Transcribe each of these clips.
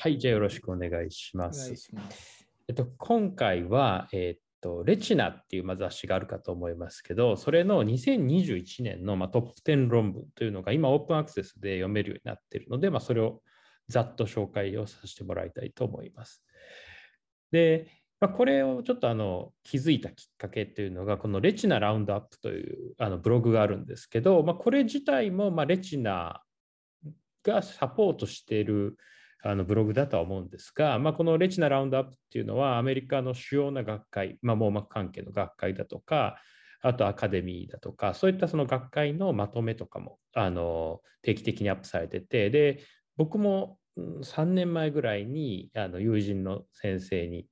はい、じゃあよろしくお願いします。ますえっと、今回は、えっと、レチナっていう雑誌があるかと思いますけど、それの2021年の、まあ、トップ10論文というのが今オープンアクセスで読めるようになっているので、まあ、それをざっと紹介をさせてもらいたいと思います。で、まあ、これをちょっとあの気づいたきっかけというのが、このレチナラウンドアップというあのブログがあるんですけど、まあ、これ自体もまあレチナがサポートしているあのブログだとは思うんですが、まあ、このレチナラウンドアップっていうのはアメリカの主要な学会、まあ、網膜関係の学会だとか、あとアカデミーだとか、そういったその学会のまとめとかもあの定期的にアップされてて、で、僕も3年前ぐらいにあの友人の先生に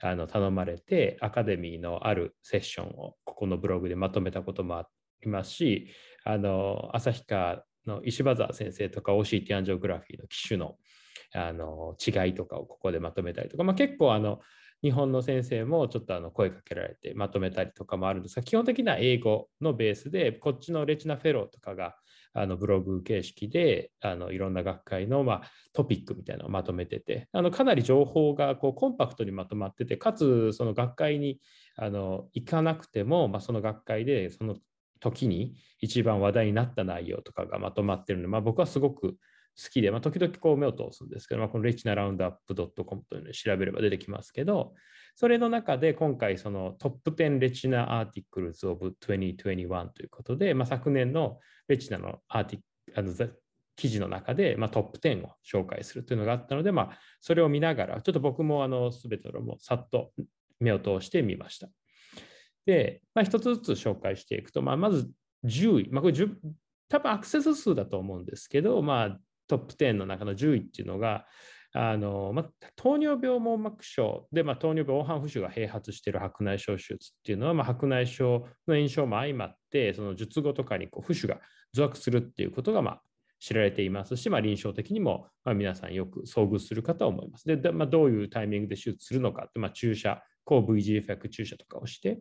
あの頼まれて、アカデミーのあるセッションをここのブログでまとめたこともありますし、あの旭川の石場沢先生とか OCT アンジオグラフィーの機種のあの違いとかをここでまとめたりとか、まあ、結構あの日本の先生もちょっとあの声かけられてまとめたりとかもあるんですが、基本的には英語のベースで、こっちのレチナフェローとかがあのブログ形式であのいろんな学会の、まあ、トピックみたいなのをまとめてて、あのかなり情報がこうコンパクトにまとまってて、かつその学会にあの行かなくても、まあ、その学会でその時に一番話題になった内容とかがまとまってるので、まあ、僕はすごく好きで、まあ、時々こう目を通すんですけど、まあ、このレチナラウンドアップ .com というのを調べれば出てきますけど、それの中で今回そのトップ10レチナアーティクルズオブ2021ということで、まあ、昨年のレチナのアーティあの記事の中で、まあ、トップ10を紹介するというのがあったので、まあ、それを見ながら、ちょっと僕もあの全てのもさっと目を通してみました。で、まあ、一つずつ紹介していくと、まあ、まず10位、まあ、これ多分アクセス数だと思うんですけど、まあ、トップ10の中の10位っていうのが、あのま糖尿病網膜症で、ま糖尿病黄斑浮腫が併発している白内障手術っていうのは、ま白内障の炎症も相まって、その術後とかにこう浮腫が増悪するっていうことが、ま知られていますし、ま臨床的にも、ま皆さんよく遭遇するかと思います。で、まどういうタイミングで手術するのかって、ま注射抗 VGF 薬注射とかをして、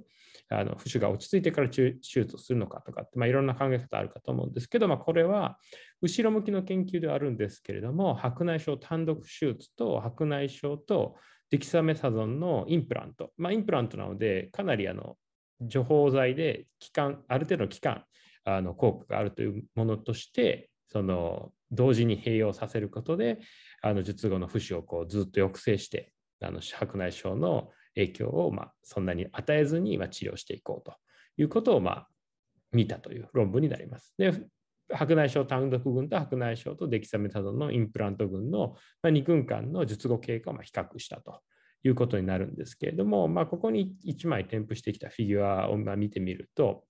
あの浮腫が落ち着いてから手術をするのかとかって、まあ、いろんな考え方あるかと思うんですけど、まあ、これは後ろ向きの研究ではあるんですけれども、白内障単独手術と白内障とデキサメサゾンのインプラント、まあ、インプラントなので、かなりあの除胞剤で期間、ある程度の期間、あの効果があるというものとして、その同時に併用させることで、あの術後の浮腫をこうずっと抑制して、あの白内障の影響をまあそんなに与えずにま治療していこうということをまあ見たという論文になります。で白内障単独群と白内障とデキサメタゾンのインプラント群の2分間の術後経過を比較したということになるんですけれども、まあ、ここに1枚添付してきたフィギュアを見てみると、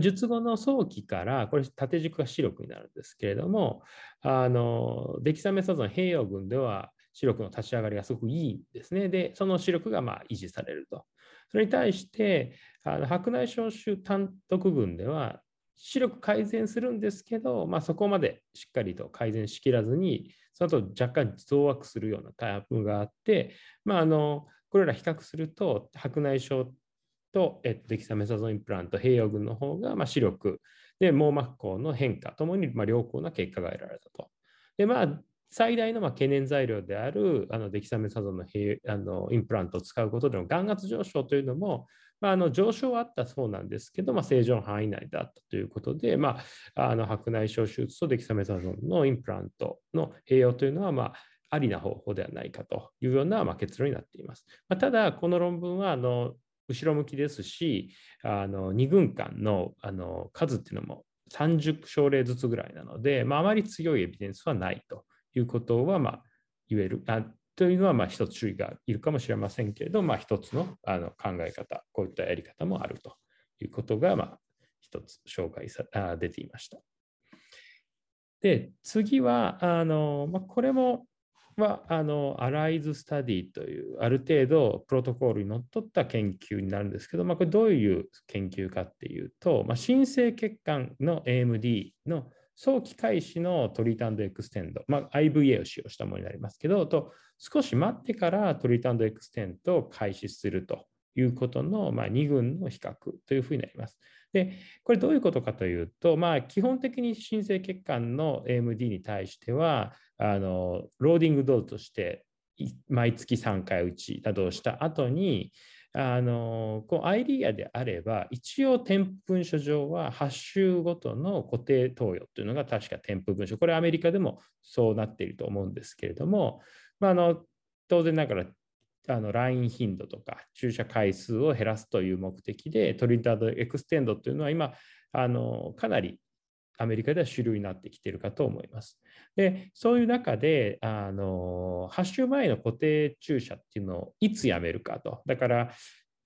術後の早期から、これ縦軸が白くになるんですけれども、あのデキサメタゾン併用群では視力の立ち上がりがすごくいいんですね。で、その視力がま維持されると。それに対して、あの白内障種単独群では視力改善するんですけど、まあ、そこまでしっかりと改善しきらずに、その後若干増悪するようなタイプがあって、まあ、あのこれら比較すると、白内障と、えっと、デキサメサゾンインプラント併用群の方が、ま、視力で網膜孔の変化ともに、ま、良好な結果が得られたと。で、まあ、最大のま懸念材料であるあのデキサメサゾンのあのインプラントを使うことでの眼圧上昇というのも、まあ、あの上昇はあったそうなんですけど、まあ、正常範囲内だったということで、まあ、あの白内障手術とデキサメサゾンのインプラントの併用というのは、まあ、ありな方法ではないかというような、ま、結論になっています。ま、ただ、この論文はあの後ろ向きですし、あの2群間のあの数っていうのも30症例ずつぐらいなので、まあ、あまり強いエビデンスはないということは、まあ、言えるあというのは、まあ、一つ注意がいるかもしれませんけれど、まあ、一つのあの考え方、こういったやり方もあるということが、まあ、一つ紹介さあ出ていました。で、次は、あのまあ、これもは、あの、アライズ・スタディという、ある程度、プロトコールにのっとった研究になるんですけど、まあ、これどういう研究かっていうと、まあ、新生血管の AMD の早期開始の treat extend、まあ、IVA を使用したものになりますけど、と少し待ってから treat extend を開始するということの、まあ、2群の比較というふうになります。で、これどういうことかというと、まあ、基本的に新生血管の AMD に対しては、あの loading dose として毎月3回打ちなどをした後に、あのこうアイリアであれば、一応添付文書上は8週ごとの固定投与というのが確か添付文書、これアメリカでもそうなっていると思うんですけれども、まあ、あの当然ながらあの来院頻度とか注射回数を減らすという目的で treat and extend というのは今あのかなりアメリカでは主流になってきているかと思います。で、そういう中で、あの8週毎の固定注射っていうのをいつやめるかと。だから、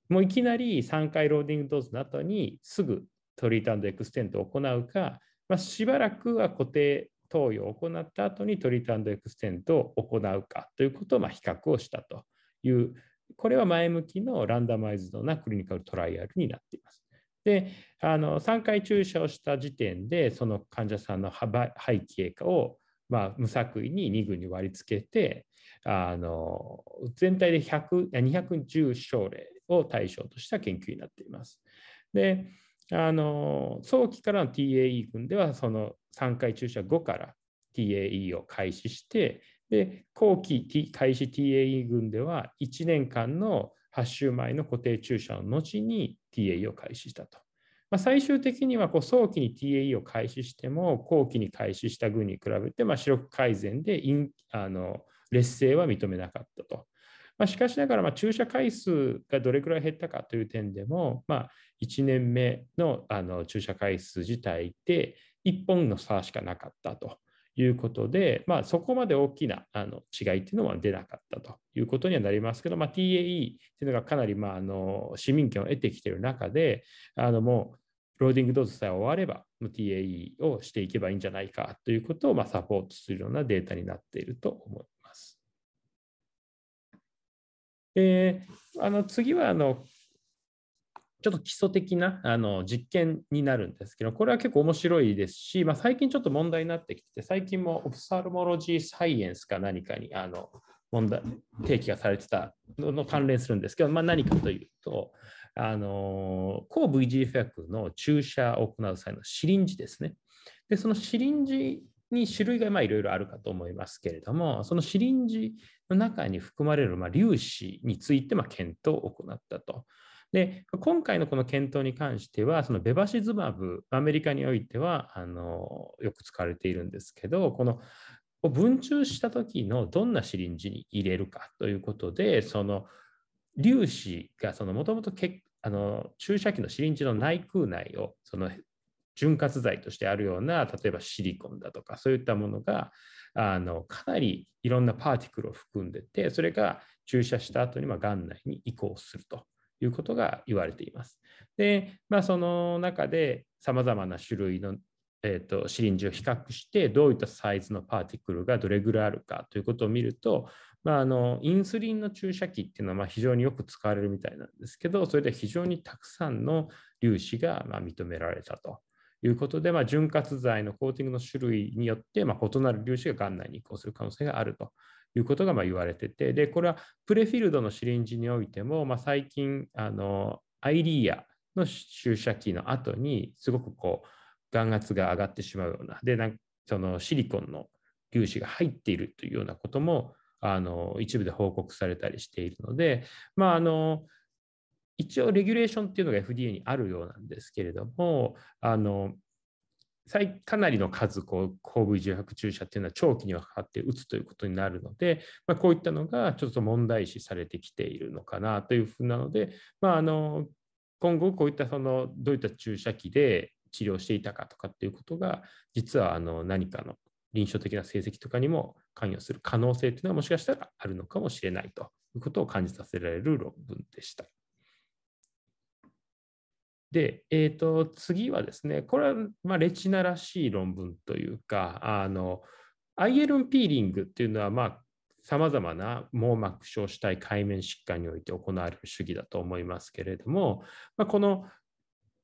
もういきなり3回 loading dose の後にすぐ treat extend を行うか、まあ、しばらくは固定投与を行った後に treat extend を行うかということをま比較をしたという、これは前向きのランダマイズドなクリニカルトライアルになっています。で、あの3回注射をした時点で、その患者さんの背景を、まあ、無作為に2群に割り付けて、あの全体で100 210症例を対象とした研究になっています。で、あの早期からの TAE 群では、その3回注射後から TAE を開始して、で後期、開始 TAE 群では1年間の8週前の固定注射の後に TAE を開始したと。まあ、最終的にはこう早期に TAE を開始しても後期に開始した群に比べてま視力改善でインあの劣勢は認めなかったと。まあ、しかしながらま注射回数がどれくらい減ったかという点でも、ま、1年目のあの注射回数自体で1本の差しかなかったと。いうことで、まあ、そこまで大きなあの違いっていうのは出なかったということにはなりますけど、まあ、TAE っていうのがかなり、まあ、あの市民権を得てきている中で、あのもう loading dose さえ終われば、TAE をしていけばいいんじゃないかということを、まあ、サポートするようなデータになっていると思います。であの次はあのちょっと基礎的なあの実験になるんですけど、これは結構面白いですし、まあ、最近ちょっと問題になってきて、最近もオプサルモロジーサイエンスか何かにあの問題提起がされてたのの関連するんですけど、まあ、何かというと、あの抗 VGF の注射を行う際のシリンジですね。で、そのシリンジに種類がいろいろあるかと思いますけれども、そのシリンジの中に含まれるま粒子についてま検討を行ったと。で、今回のこの検討に関しては、そのベバシズマブ、アメリカにおいてはあのよく使われているんですけど、この分注した時のどんなシリンジに入れるかということで、その粒子がもともと注射器のシリンジの内腔内をその潤滑剤としてあるような、例えばシリコンだとか、そういったものがあのかなりいろんなパーティクルを含んでて、それが注射した後にまがん内に移行すると。いうことが言われています。で、まあ、その中でさまざまな種類の、えーと、シリンジを比較してどういったサイズのパーティクルがどれぐらいあるかということを見ると、まあ、あのインスリンの注射器っていうのはま非常によく使われるみたいなんですけどそれで非常にたくさんの粒子がま認められたと。いうことで、まあ、潤滑剤のコーティングの種類によって、ま異なる粒子が眼内に移行する可能性があるということがま言われてて、で、これはプレフィールドのシリンジにおいても、まあ、最近、あの、アイリーアの注射器の後に、すごくこう、眼圧が上がってしまうような、で、なんそのシリコンの粒子が入っているというようなことも、あの、一部で報告されたりしているので、まあ、あの、一応レギュレーションっていうのが FDA にあるようなんですけれども、あの、かなりの数、こう、抗 V18 注射っていうのは長期にわかって打つということになるので、まあ、こういったのがちょっと問題視されてきているのかなというふうなので、まあ、あの今後こういったそのどういった注射器で治療していたかとかっていうことが、実はあの何かの臨床的な成績とかにも関与する可能性というのはもしかしたらあるのかもしれないということを感じさせられる論文でした。で、えーと、次はですね、これはまあレチナらしい論文というか、あのアイエルンピーリングっていうのは、まあ、さまざまな網膜小子体界面疾患において行われる主義だと思いますけれども、まあ、この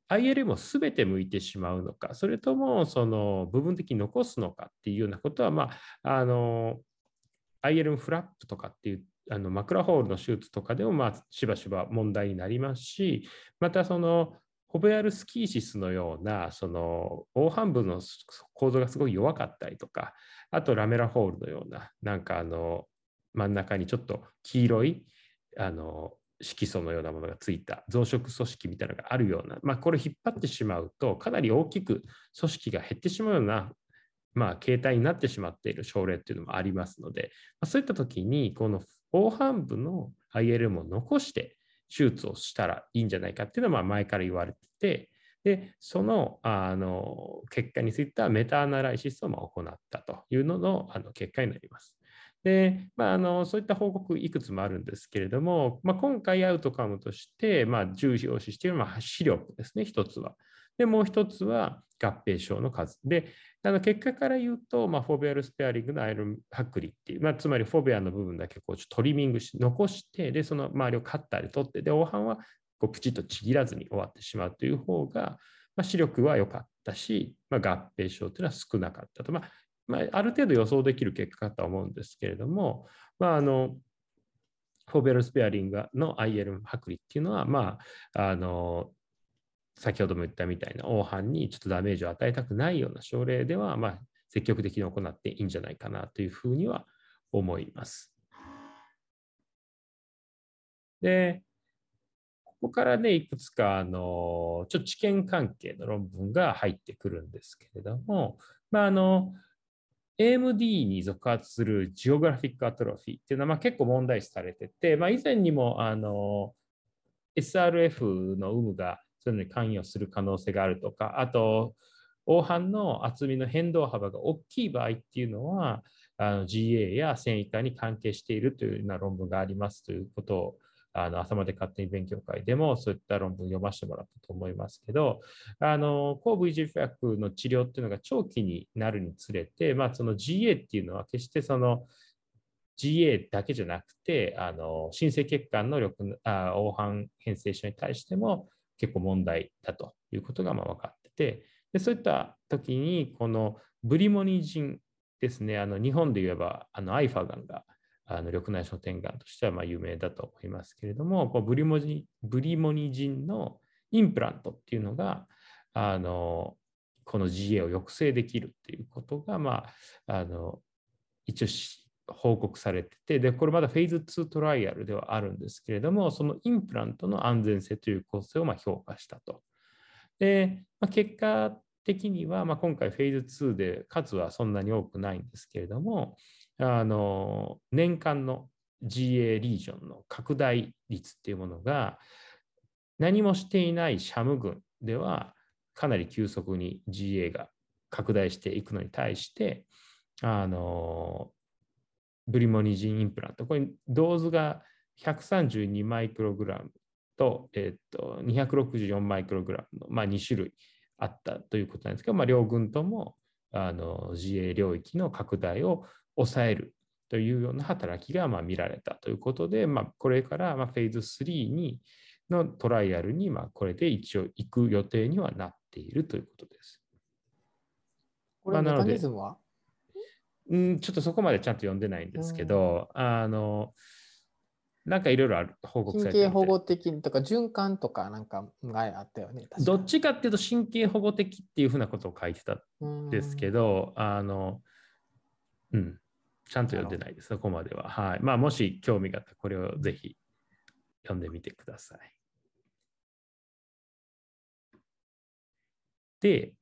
ILM をすべて向いてしまうのか、それともその部分的に残すのかっていうようなことは、まあ、あの ILM フラップとかっていうあのマクラホールの手術とかでも、まあ、しばしば問題になりますし、またそのホベアルスキーシスのような、その黄斑部の構造がすごい弱かったりとか、あとラメラホールのような、なんかあの真ん中にちょっと黄色いあの色素のようなものがついた増殖組織みたいなのがあるような、まあ、これ引っ張ってしまうと、かなり大きく組織が減ってしまうような、まあ、形態になってしまっている症例っていうのもありますので、ま、そういった時に、この黄斑部の ILM を残して手術をしたらいいんじゃないかっていうのは前から言われてて、で、そのあの結果についてはメタアナライシスを行ったというののあの結果になります。で、まあ、あのそういった報告いくつもあるんですけれども、まあ、今回アウトカムとして、まあ、重要視しているのは視力ですね、一つは。で、もう一つは合併症の数。で、あの結果から言うと、まあ、フォベアルスペアリングのアイロン剥離っていう、まあ、つまりフォベアの部分だけこうトリミングし、残して、で、その周りをカッターで取って、で、黄斑はこうプチッとちぎらずに終わってしまうという方が、まあ、視力は良かったし、まあ、合併症というのは少なかったと。まあまあ、ある程度予想できる結果かと思うんですけれども、まあ、あのフォーベルスペアリングの IL 剥離っていうのは、まあ、あの先ほども言ったみたいな黄斑にちょっとダメージを与えたくないような症例では、まあ、積極的に行っていいんじゃないかなというふうには思います。で、ここからね、いくつか、あの、ちょっと知見関係の論文が入ってくるんですけれども、まあ、あの、AMD に属発するジオグラフィックアトロフィーっていうのはまあ結構問題視されてて、まあ、以前にもあの SRF の有無がそういうのに関与する可能性があるとか、あと、黄斑の厚みの変動幅が大きい場合っていうのは、あの GA や繊維化に関係しているというような論文がありますということをあの朝まで勝手に勉強会でもそういった論文読ませてもらったと思いますけど、あの抗 VGF 薬の治療っていうのが長期になるにつれて、まあ、その GA っていうのは決してその GA だけじゃなくて、あの新生血管の緑あ黄斑変性症に対しても結構問題だということがまあ分かってて、でそういった時に、このブリモニジンですね、あの日本で言えばあのアイファガンがあの緑内障点眼としてはまあ有名だと思いますけれども、こうブリモジブリモニジンのインプラントっていうのが、あのこの GA を抑制できるっていうことが、まあ、あの一応報告されてて、で、これまだフェーズ2トライアルではあるんですけれども、そのインプラントの安全性という構成をま評価したと。で、まあ、結果的には、まあ、今回フェーズ2で数はそんなに多くないんですけれども、あの年間の GA リージョンの拡大率っていうものが何もしていないシャム群ではかなり急速に GA が拡大していくのに対してあのブリモニジンインプラントこれドーズが132マイクログラムと,、えー、と264マイクログラムの、まあ、2種類あったということなんですけど、まあ、両軍ともあの GA 領域の拡大を抑えるというような働きがまあ見られたということで、まあ、これからまあフェーズ3にのトライアルにまあこれで一応行く予定にはなっているということです。これ、メカニズムは、うん、ちょっとそこまでちゃんと読んでないんですけど、あの、なんかいろいろ報告されて神経保護的とか循環とかなんかがあったよね。どっちかっていうと神経保護的っていうふうなことを書いてたんですけど、あの、うん、ちゃんと読んでないです、そこまでは。はい。まあ、もし興味があったら、これをぜひ読んでみてください。で、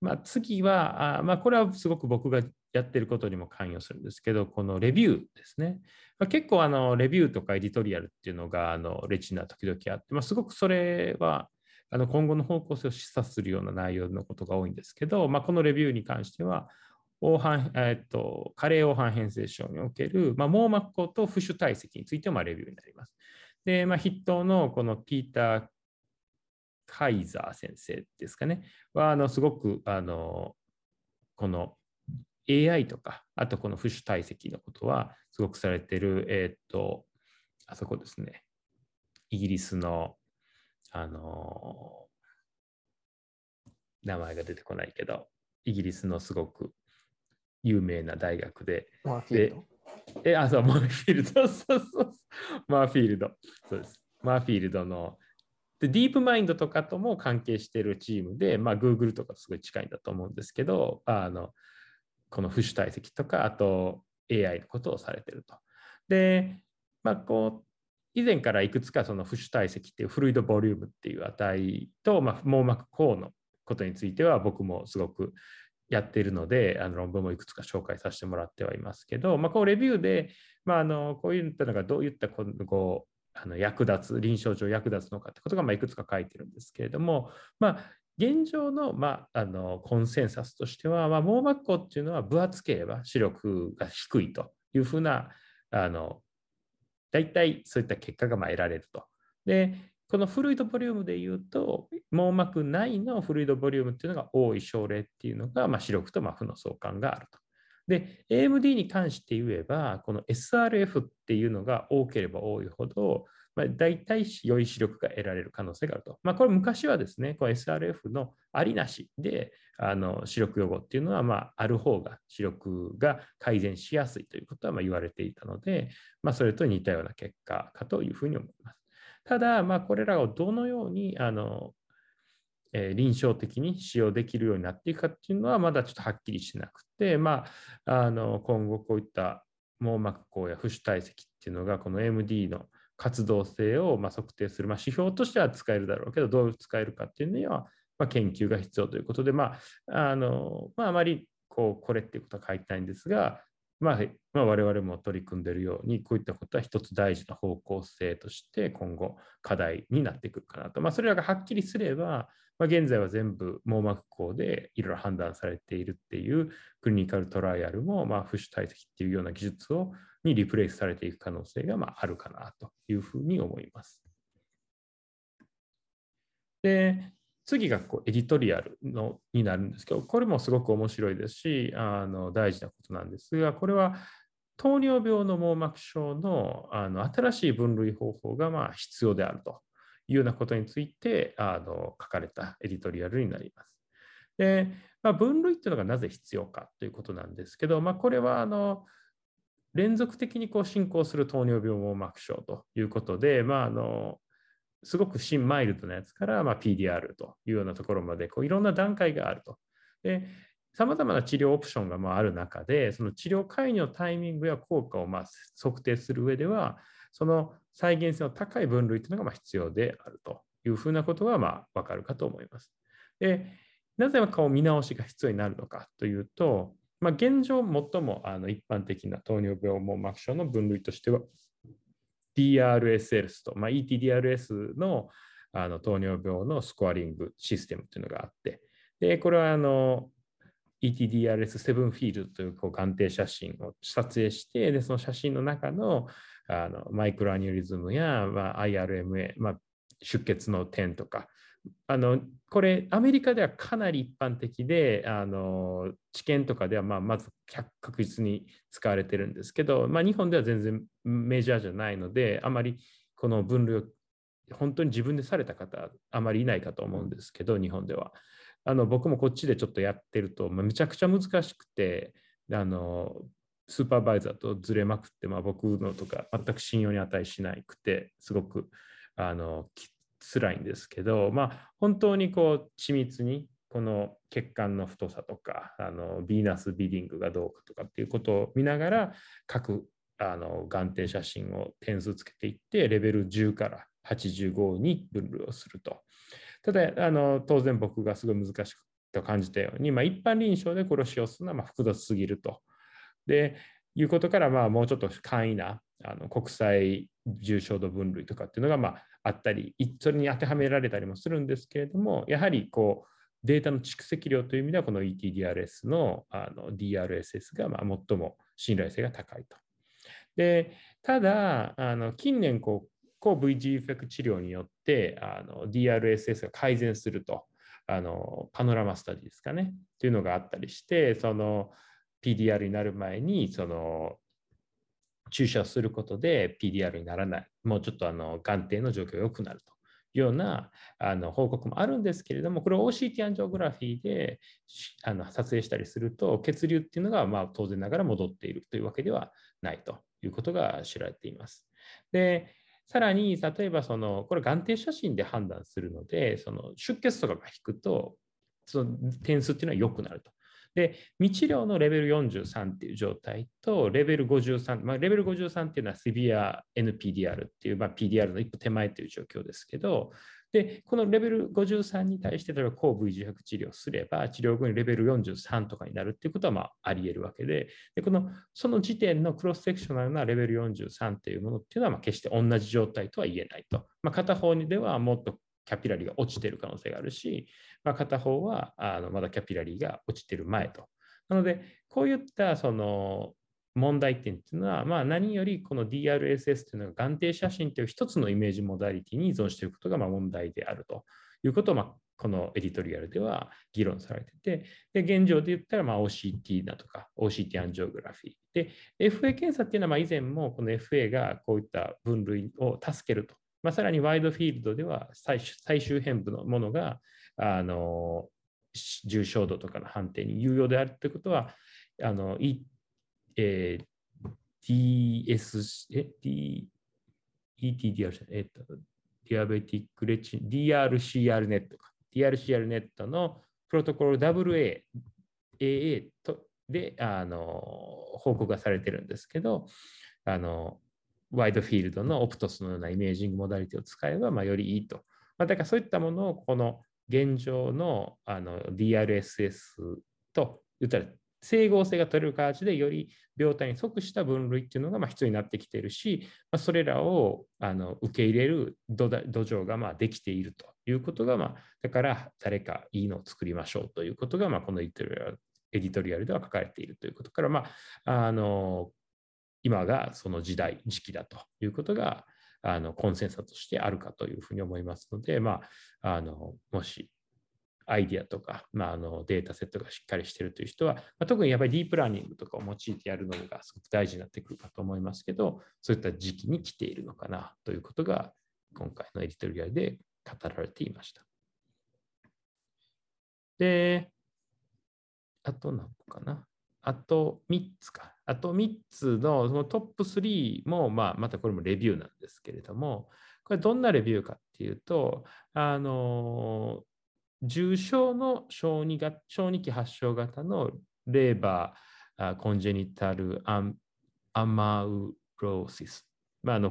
まあ、次は、あまあ、これはすごく僕がやってることにも関与するんですけど、このレビューですね。まあ、結構あのレビューとかエディトリアルっていうのがあのレチナ時々あって、まあ、すごくそれはあの今後の方向性を示唆するような内容のことが多いんですけど、まあ、このレビューに関しては、黄斑、えっと、加齢黄斑変性症における、まあ、網膜孔と浮腫体積についてもレビューになります。で、まあ、筆頭のこのピーター・カイザー先生ですかね、は、あの、すごく、あの、この AI とか、あとこの浮腫体積のことは、すごくされてる、えっと、あそこですね、イギリスの、あの、名前が出てこないけど、イギリスのすごく有名な大学で。でえ、あ、そう、マーフィールド。そうそうそう。マーフィールド。そうです。マーフィールドの。で、ディープマインドとかとも関係しているチームで、まあ、Google とかすごい近いんだと思うんですけど、あの、この不主体積とか、あと AI のことをされてると。で、まあ、こう、以前からいくつかその不主体積っていうフルイドボリュームっていう値と、まあ、網膜項のことについては僕もすごくやっているので、あの論文もいくつか紹介させてもらってはいますけど、まあ、こうレビューで、まあ、あのこういったのがどういったこうあの役立つ、臨床上役立つのかってことがまあいくつか書いてるんですけれども、まあ、現状の,、まあ、あのコンセンサスとしては、まあ、網膜孔っていうのは分厚ければ視力が低いというふうなあの大体そういった結果がま得られると。で、このフルイドボリュームで言うと、網膜内のフルイドボリュームっていうのが多い症例っていうのが、まあ、視力と負の相関があると。で、AMD に関して言えば、この SRF っていうのが多ければ多いほど、まあ、大体良い視力が得られる可能性があると。まあ、これ昔はですね、SRF のありなしであの視力予後っていうのは、まあ、ある方が視力が改善しやすいということはま言われていたので、まあ、それと似たような結果かというふうに思います。ただ、まあ、これらをどのようにあの、えー、臨床的に使用できるようになっていくかっていうのはまだちょっとはっきりしなくて、まあ、あの今後こういった網膜孔や浮腫体積っていうのがこの MD の活動性をま測定する、まあ、指標としては使えるだろうけど、どう使えるかっていうのには、ま研究が必要ということで、まああのまあ、あまりこうこれっていうことは書いてないんですが、まあまあ、我々も取り組んでいるように、こういったことは一つ大事な方向性として今後課題になってくるかなと。まあ、それらがはっきりすれば、まあ、現在は全部網膜孔でいろいろ判断されているっていうクリニカルトライアルも、まあ、浮腫体積っていうような技術をにリプレイスされていく可能性がまああるかなというふうに思います。で、次がこうエディトリアルのになるんですけど、これもすごく面白いですし、あの大事なことなんですが、これは糖尿病の網膜症のあの新しい分類方法がまあ必要であるというようなことについてあの書かれたエディトリアルになります。で、まあ、分類っていうのがなぜ必要かということなんですけど、まあ、これはあの連続的にこう進行する糖尿病網膜症ということで、まあ、あのすごく新マイルドなやつから、まあ、PDR というようなところまでこういろんな段階があると。でさまざまな治療オプションがまある中で、その治療介入のタイミングや効果をま測定する上では、その再現性の高い分類というのがま必要であるというふうなことがまあ分かるかと思います。でなぜか見直しが必要になるのかというと、まあ、現状、最もあの一般的な糖尿病網膜症の分類としては、DRSS と、まあ、ETDRS のあの糖尿病のスコアリングシステムというのがあって、でこれはあの ETDRS7 フィールドというこう眼底写真を撮影して、でその写真の中のあのマイクロアニュリズムや、まあ、IRMA、まあ、出血の点とか、あのこれアメリカではかなり一般的であの治験とかではまあまず確実に使われてるんですけど、まあ、日本では全然メジャーじゃないのであまりこの分類を本当に自分でされた方あまりいないかと思うんですけど日本では。あの僕もこっちでちょっとやってると、まあ、めちゃくちゃ難しくてあのスーパーバイザーとずれまくって、まあ、僕のとか全く信用に値しなくてすごくあの辛いんですけど、まあ、本当にこう緻密にこの血管の太さとかあのビーナスビディングがどうかとかっていうことを見ながら各あの眼底写真を点数つけていってレベル10から85に分類をすると。ただあの当然僕がすごい難しくと感じたように、まあ、一般臨床でこれをするのはま複雑すぎると。でいうことから、まあ、もうちょっと簡易なあの国際重症度分類とかっていうのが、まあ、あったり、それに当てはめられたりもするんですけれども、やはりこうデータの蓄積量という意味では、この ETDRS のあの DRSS がまあ最も信頼性が高いと。でただ、あの近年こう、抗 VGFX 治療によってあの DRSS が改善すると、あのパノラマスタディですかね、というのがあったりして、その PDR になる前にその注射することで PDR にならない、もうちょっとあの眼底の状況が良くなるというようなあの報告もあるんですけれども、これを OCT アンジオグラフィーであの撮影したりすると、血流っていうのがまあ当然ながら戻っているというわけではないということが知られています。で、さらに、例えばその、これ眼底写真で判断するので、その出血とかが引くと、その点数っていうのは良くなると。で、未治療のレベル43っていう状態と、レベル53、まあ、レベル53っていうのはシビア NPDR っていう、まあ、PDR の一歩手前という状況ですけど、で、このレベル53に対して、例えば抗 V 自白治療すれば、治療後にレベル43とかになるっていうことはまああり得るわけで、でこのその時点のクロスセクショナルなレベル43というものっていうのは決して同じ状態とは言えないと。まあ、片方にではもっとキャピラリーが落ちている可能性があるし、まあ、片方はあのまだキャピラリーが落ちている前と。なので、こういったその問題点っていうのは、まあ、何よりこの DRSS というのが眼底写真という一つのイメージモダリティに依存していることがま問題であるということを、まあ、このエディトリアルでは議論されてて、で現状で言ったらま OCT だとか OCT アンジオグラフィー。で、FA 検査っていうのはま以前もこの FA がこういった分類を助けると。まあ、さらに wide field では最周辺部のものがあの重症度とかの判定に有用であるということは、あの、えー、DS、え、D、ETDR じゃ、えっと、 diabetic retin、DRCR ネットか、DRCR ネットのプロトコル WA、AA とであの報告がされてるんですけど、あのワイドフィールドのオプトスのようなイメージングモダリティを使えば、まあ、よりいいと。まあ、だからそういったものをこの現状のあの DRSS と言ったら整合性が取れる形でより病態に即した分類っていうのがま必要になってきているし、まあ、それらをあの受け入れる土壌がまできているということが、まあ、だから誰かいいのを作りましょうということが、まあ、このエディトリアルでは書かれているということから、まあ、あの今がその時代、時期だということがあのコンセンサスとしてあるかというふうに思いますので、まあ、あのもしアイディアとか、まあ、あのデータセットがしっかりしているという人は、まあ、特にやっぱりディープラーニングとかを用いてやるのがすごく大事になってくるかと思いますけど、そういった時期に来ているのかなということが、今回のエディトリアルで語られていました。で、あと何個かな。あと3つか。あと3つのそのトップ3も、まあ、またこれもレビューなんですけれども、これどんなレビューかっていうと、あの、重症の小児が小児期発症型のレーバー、コンジェニタルアマウロシス、まあ、あの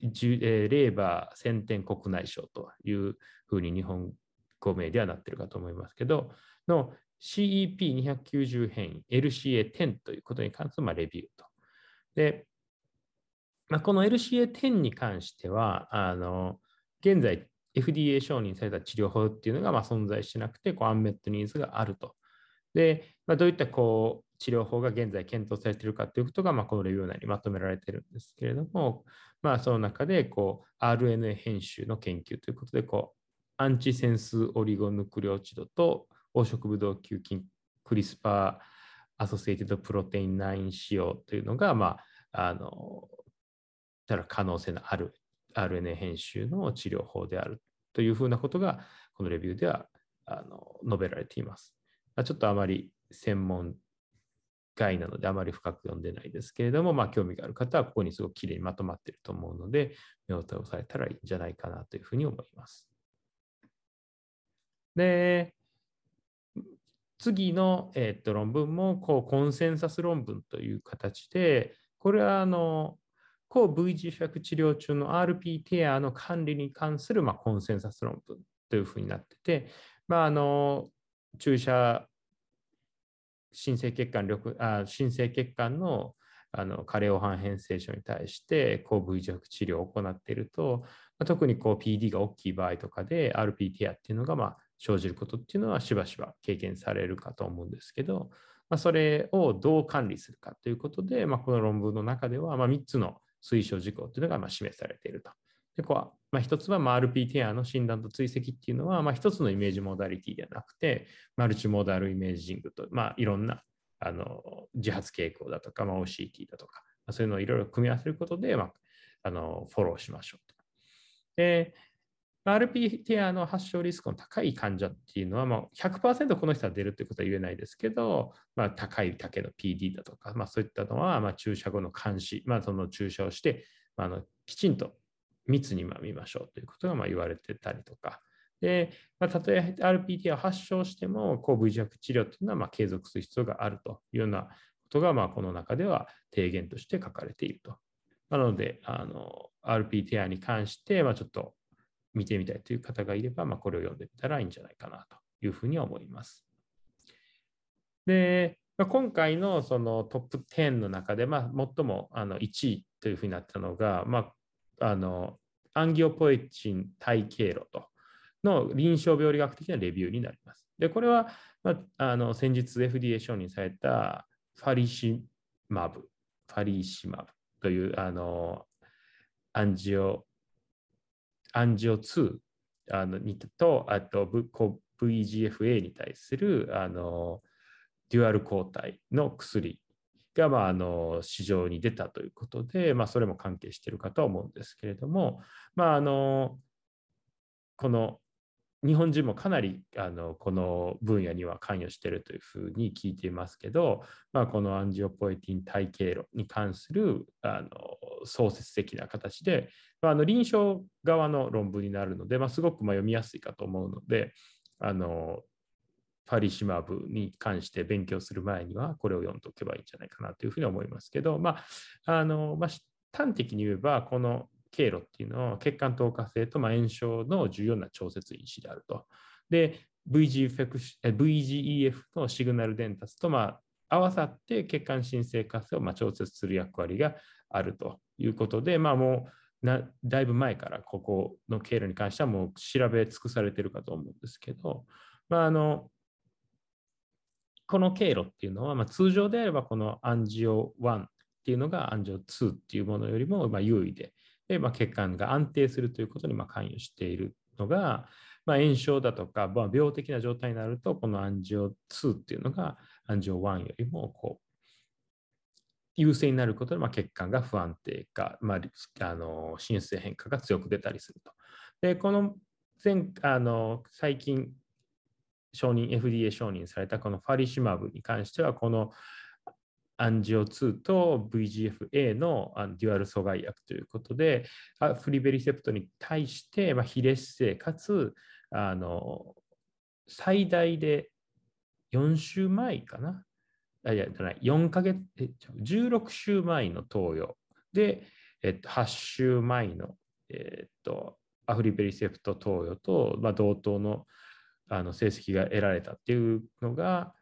レーバー先天国内症というふうに日本語名ではなっているかと思いますけど、の CEP290 変異 LCA10 ということに関するレビューと。で、まあ、この LCA10 に関しては、あの現在 FDA 承認された治療法っていうのがま存在しなくて、こうアンメットニーズがあると。で、まあ、どういったこう治療法が現在検討されているかということが、まこのレビュー内にまとめられてるんですけれども、まあ、その中でこう RNA 編集の研究ということでこう、アンチセンスオリゴヌクレオチドと黄色ブドウ球菌 CRISPR associated protein 9使用というのが、まあ、あの、たら可能性のある RNA 編集の治療法であるというふうなことが、このレビューではあの述べられています。ちょっとあまり専門外なのであまり深く読んでないですけれども、まあ、興味がある方はここにすごくきれいにまとまっていると思うので、目を通されたらいいんじゃないかなというふうに思います。で、次の、えー、と論文もこうコンセンサス論文という形で、これはあの抗 V 磁石治療中の RP テアの管理に関する、まあ、コンセンサス論文というふうになってて、まあ、あの注射新生血管力あ新生血管のあの加齢斑変性症に対して抗 V 磁石治療を行っていると、まあ、特にこう PD が大きい場合とかで RP テアっていうのがまあ生じることっていうのはしばしば経験されるかと思うんですけど、まあ、それをどう管理するかということで、まあ、この論文の中ではま3つの推奨事項というのがま示されていると。でこうまあ、一つはま RP テアの診断と追跡っていうのは、まあ、一つのイメージモダリティではなくて、マルチモダルイメージングと、まあ、いろんなあの自発傾向だとか、ま、OCT だとか、ま、そういうのをいろいろ組み合わせることで、まあ、あのフォローしましょうと。で RP テアの発症リスクの高い患者っていうのは、まあ、100%この人は出るということは言えないですけど、まあ、高いだけの PD だとか、まあ、そういったのは、まあ、注射後の監視、まあ、その注射をして、まあ、のきちんと密に見ましょうということがま言われてたりとか、で、まあ、たとえ RPT を発症しても、抗 V 弱治療というのはま継続する必要があるというようなことが、この中では提言として書かれていると。なので、RPTI に関して、ちょっと見てみたいという方がいれば、まあ、これを読んでみたらいいんじゃないかなというふうに思います。で、まあ、今回のそのトップ10の中で、まあ、最もあの1位というふうになったのが、まあ、あのアンギオポエチン体経路との臨床病理学的なレビューになります。で、これは、まあ、あの先日 FDA 承認されたファリシマブ、ファリシマブというあのアンジオ、アンジオ2あのにと、あと VGFA に対するあのデュアル抗体の薬が、まあ、あの市場に出たということで、まあ、それも関係しているかと思うんですけれども、まあ、あのこの日本人もかなりあのこの分野には関与しているというふうに聞いていますけど、まあ、このアンジオポエティン体経路に関するあの創設的な形で、まあ、あの臨床側の論文になるので、まあ、すごくま読みやすいかと思うので、あのファリシマブに関して勉強する前にはこれを読んでおけばいいんじゃないかなというふうに思いますけど、まああのまあ、端的に言えばこの経路っていうのは血管透過性とま炎症の重要な調節因子であると。で、VGEF のシグナル伝達とま合わさって血管新生活性をま調節する役割があるということで、まあ、もうなだいぶ前からここの経路に関してはもう調べ尽くされてるかと思うんですけど、まあ、あのこの経路っていうのは、まあ、通常であればこのアンジオ1っていうのがアンジオ2っていうものよりもま優位で、で、まあ、血管が安定するということにま関与しているのが、まあ、炎症だとか、まあ、病的な状態になると、このアンジオ2っていうのがアンジオ1よりもこう優勢になることで、まあ、血管が不安定化、まあ、あの心性変化が強く出たりすると。で、この前あの最近承認、FDA 承認されたこのファリシマブに関しては、このアンジオ2と VGFA のデュアル阻害薬ということで、フリベリセプトに対して、まあ、非劣性かつあの最大で4週前かな？あいや、じゃない、4ヶ月、16週前の投与で、えっと、8週前の、えっと、アフリベリセプト投与と、まあ、同等のあの成績が得られたっていうのが、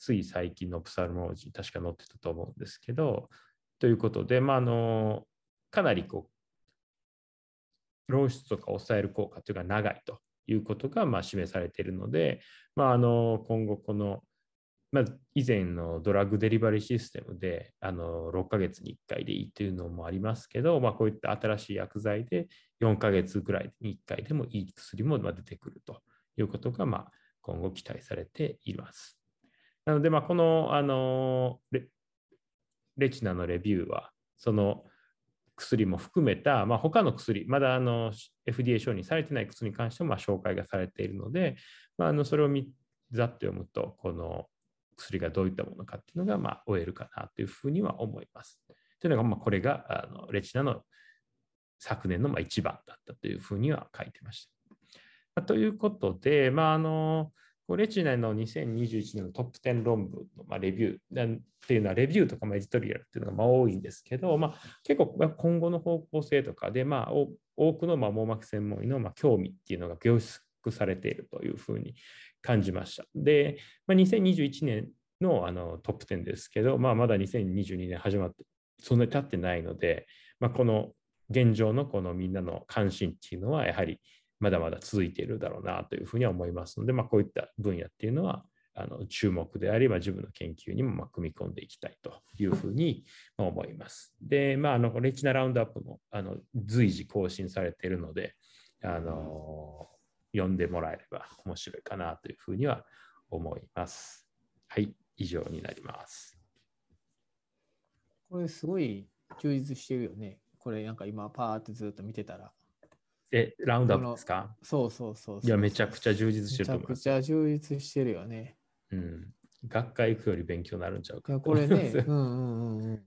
つい最近のプサルモロジー確か載ってたと思うんですけど、ということで、まあ、あのかなりこう、漏出とか抑える効果というのが長いということがまあ示されているので、まあ、あの今後この、まあ、以前のドラッグデリバリーシステムであの6ヶ月に1回でいいというのもありますけど、まあ、こういった新しい薬剤で4ヶ月ぐらいに1回でもいい薬も出てくるということが、まあ、今後期待されています。なので、まあ、このあのレレチナのレビューは、その薬も含めた、まあ、他の薬、まだあの FDA 承認されてない薬に関してもま紹介がされているので、まあ、あのそれをざっと読むと、この薬がどういったものかっていうのがまあ終えるかなというふうには思います。というのが、まあ、これがあのレチナの昨年のまあ一番だったというふうには書いてました。ということで、まあ、あのレチナの2021年のトップ10論文のレビューっていうのは、レビューとかエディトリアルっていうのが多いんですけど、まあ、結構今後の方向性とかで、まあ、多くの網膜専門医の興味っていうのが凝縮されているというふうに感じました。で、まあ、2021年のあのトップ10ですけど、まあ、まだ2022年始まって、そんなに経ってないので、まあ、この現状のこのみんなの関心っていうのは、やはりまだまだ続いているだろうなというふうには思いますので、まあ、こういった分野っていうのはあの注目であり、まあ、自分の研究にもま組み込んでいきたいというふうに思います。で、まあ、あのレチナラウンドアップもあの随時更新されているので、あの読んでもらえれば面白いかなというふうには思います。はい、以上になります。これすごい充実してるよね。これなんか今パーってずっと見てたら。え、ラウンドアップですか？そうそうそういや、めちゃくちゃ充実してると思います。めちゃくちゃ充実してるよね。うん。学会行くより勉強になるんちゃうか。これね、うんうんうんうん。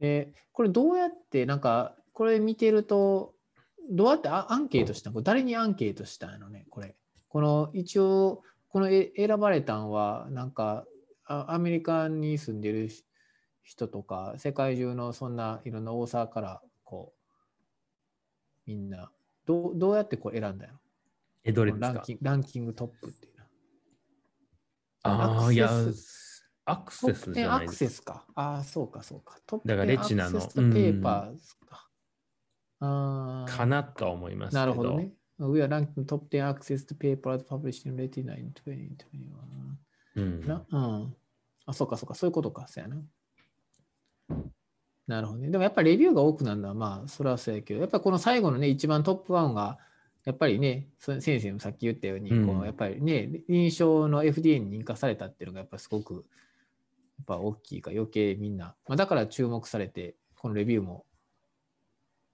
え、これどうやって、なんか、これ見てると、どうやってアアンケートしたの？誰にアンケートしたのね、これ。この一応、このえ選ばれたんは、なんか、あアメリカに住んでる人とか、世界中のそんないろんな大阪から、こう、みんな、どうどうやってこう選んだの？え、どれですか？ランキングランキングトップっていうのは。ああ、いやアクセス、じ10アクゃないですか。セスか。ああ、そうか、そうか。トップだから10レチナのペーパーズか。ああ、かなとは思います。なるほどね。We are ranking top 10 access to papers published in Retina in 2021. うん。な？うん。あ、そうか、そうか、そういうことか。そうやな。なるほどね。でもやっぱりレビューが多くなるのは、まあ、それはそうやけど、やっぱりこの最後のね、一番トップ1が、やっぱりね、そ先生もさっき言ったように、うんこのやっぱりね、認証の FDA に認可されたっていうのが、やっぱりすごく、やっぱ大きいか、余計みんな、まあ、だから注目されて、このレビューも、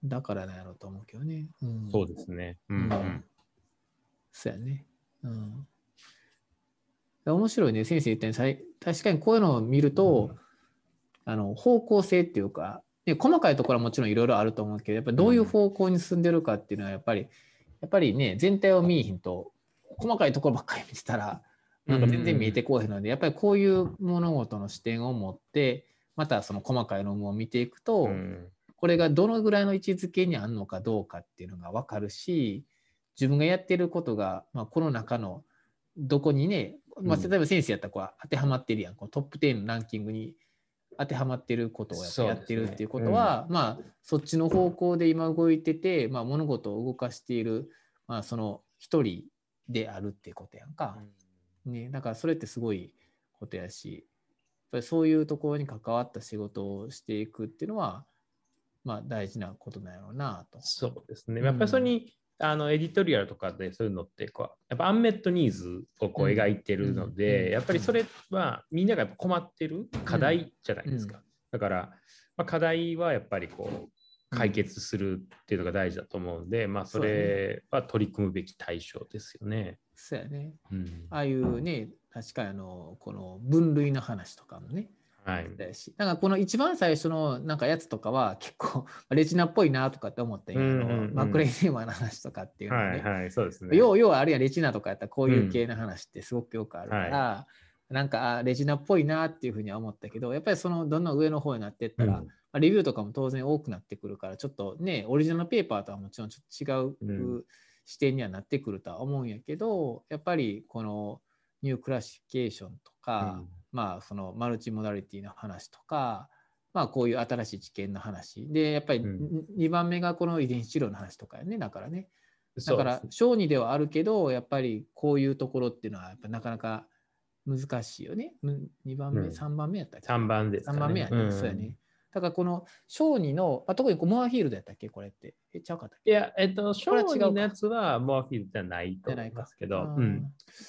だからなんやろうと思うけどね。うん、そうですね。うんうんうんそうやね。うん。面白いね、先生言ったように確かにこういうのを見ると、あの方向性っていうか、ね、細かいところはもちろんいろいろあると思うけど、やっぱりどういう方向に進んでるかっていうのは、やっぱり、やっぱりね、全体を見えひんと、細かいところばっかり見てたら、なんか全然見えてこうへんので、やっぱりこういう物事の視点を持って、またその細かい論文を見ていくと、うん。これがどのぐらいの位置づけにあるのかどうかっていうのが分かるし自分がやってることが、まあ、この中のどこにね、まあ、うん。例えば先生やったらこう当てはまってるやん。このトップ10のランキングに当てはまってることをやってるっていうことは、まあそっちの方向で今動いてて、まあ、物事を動かしている、まあ、その一人であるっていうことやんか。ね、だからそれってすごいことやし、やっぱりそういうところに関わった仕事をしていくっていうのは、まあ大事なことなんやろうなと。そうですね。うんやっぱりそれに、あのエディトリアルとかでそういうのってこう、やっぱアンメットニーズをこううん描いてるので、うんやっぱりそれはみんながやっぱ困ってる課題じゃないですか。うんだから、まあ、課題はやっぱりこう解決するっていうのが大事だと思うんで、まあそれは取り組むべき対象ですよね。そうやね。うんああいうね、確かにあの、この分類の話とかもね、はい。だかこの一番最初のなんかやつとかは結構 レジナっぽいなとかって思ったんや、うんうんマクレイネーマーの話とかっていうのはね。はいはい、そうですね。要要はあるいはレジナとかやったらこういう系の話ってすごくよくあるから、はなんかあレジナっぽいなっていうふうには思ったけどやっぱりそのどんどん上の方になっていったら、うんまあレビューとかも当然多くなってくるからちょっとねオリジナルペーパーとはもちろんちょっと違う、うん視点にはなってくるとは思うんやけどやっぱりこの new classification とか、まあその multimodality の話とかまあこういう新しい知見の話。でやっぱりうん。2番目がこの遺伝子治療の話とかやね。だからね。だから小児ではあるけどやっぱりこういうところっていうのはやっぱなかなか難しいよね。2番目、うん。3番目やったっけ？3番ですかね。3番目やね、ん。そうやね。だからこの小児の、あ特に Moorfield やったっけ？これって。え、ちゃうかったっけ？いや、えっと、こ小児のやつはモアフィールドじゃないと思いますけど、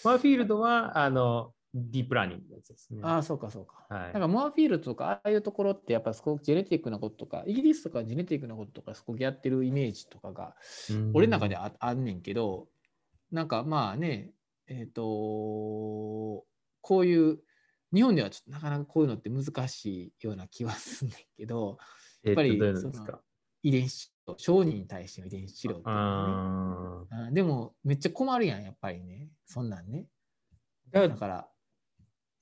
モアフィールドはあのディープラーニングのやつですね。あー、そうかそうか。はいなんかモアフィールドとか、ああいうところってやっぱすごくジェネティックなこととか、イギリスとかジェネティックなこととかすごくやってるイメージとかが、うん俺の中でああんねんけど、なんかまあね、えっ、と、こういう、日本ではちょっとなかなかこういうのって難しいような気はすんねんけど、えっとやっぱりどういうのですか？遺伝子治療、小児に対しての遺伝子治療っていうのはね。ああでも、めっちゃ困るやん、やっぱりね。そんなんね。だから、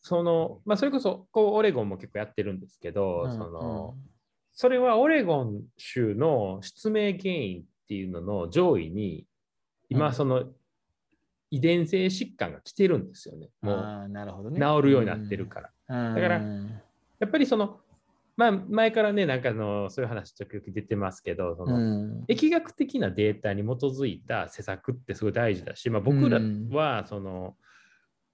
その、まあ、それこそこうオレゴンも結構やってるんですけど、うんそのそれはオレゴン州の失明原因っていうのの上位に、うん今その遺伝性疾患が来てるんですよね。うん、もうなるほどね。治るようになってるから。らだからやっぱりその、まあ、前からね、なんかあのそういう話時々出てますけど、そのうん疫学的なデータに基づいた施策ってすごい大事だし、まあ、僕らはその、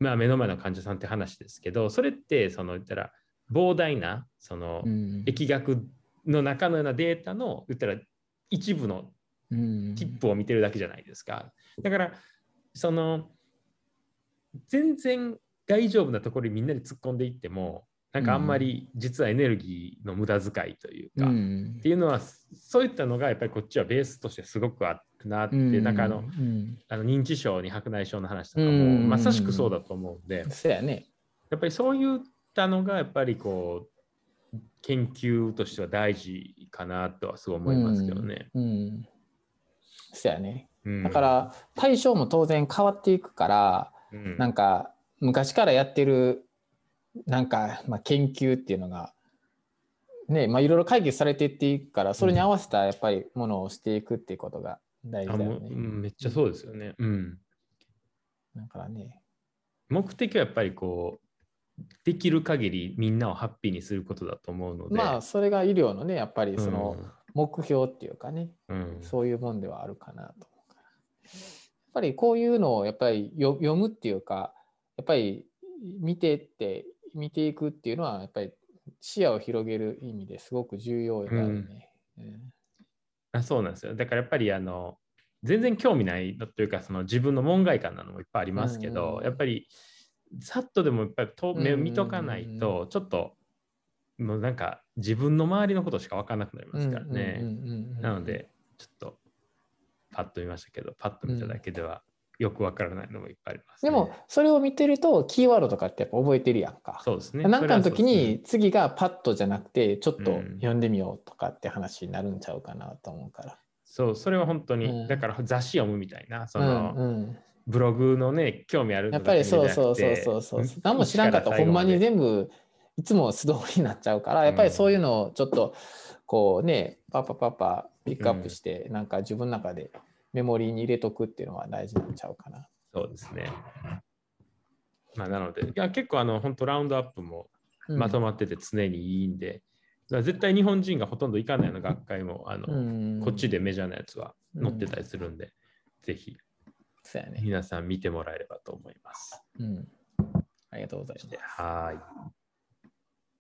まあ、目の前の患者さんって話ですけど、それってその言ったら膨大なそのうん疫学の中のようなデータの言ったら一部のうんティップを見てるだけじゃないですか。だからその全然大丈夫なところにみんなで突っ込んでいってもなんかあんまり実はエネルギーの無駄遣いというか、うんっていうのはそういったのがやっぱりこっちはベースとしてすごくあるなって、なんかあのうんあの認知症に白内障の話とかもうんまさしくそうだと思うんで、そうやね。やっぱりそういったのがやっぱりこう研究としては大事かなとはすごい思いますけどね。うん。うんそうやね。うんだか、ら対象も当然変わっていくから、うんなんか昔からやってるなんか、まあ、研究っていうのがねまあいろいろ解決されていっていくからそれに合わせたやっぱりものをしていくっていうことが大事だよね。うんめっちゃそうですよね。うんだからね。目的はやっぱりこうできる限りみんなをハッピーにすることだと思うので。まあそれが医療のねやっぱりそのうん目標っていうかね、うんそういうもんではあるかなと思うから。やっぱりこういうのをやっぱりよ読むっていうかやっぱり見てって見ていくっていうのはやっぱり視野を広げる意味ですごく重要だよね。うんあそうなんですよ。だからやっぱりあの全然興味ないのというかその自分の門外観なのもいっぱいありますけど、うんうんやっぱりさっとでもやっぱりと目を見とかないとちょっともうなんか自分の周りのことしか分からなくなりますからね。なのでちょっとパッと見ましたけどパッと見ただけではよく分からないのもいっぱいあります、ねでもそれを見てるとキーワードとかってやっぱ覚えてるやんか。そうですね。なんかの時に次がパッとじゃなくてちょっとうん読んでみようとかって話になるんちゃうかなと思うから。そうそれは本当に、うんだから雑誌読むみたいなそうんの、うんブログのね興味あるのやっぱりそうそうそうそうそう。何も知らんかったらほんまに全部いつも素通りになっちゃうからやっぱりそういうのをちょっとこうねパパパパピックアップしてなんか自分の中でメモリーに入れとくっていうのは大事なんちゃうかな。そうですね。まあ、なので、いや結構あの本当ラウンドアップもうんまとまってて常にいいんで、だから絶対日本人がほとんど行かないような学会もあの、うんこっちでメジャーなやつは載ってたりするんで、ぜひそうやね。皆さん見てもらえればと思います。うん。ありがとうございます。はーい。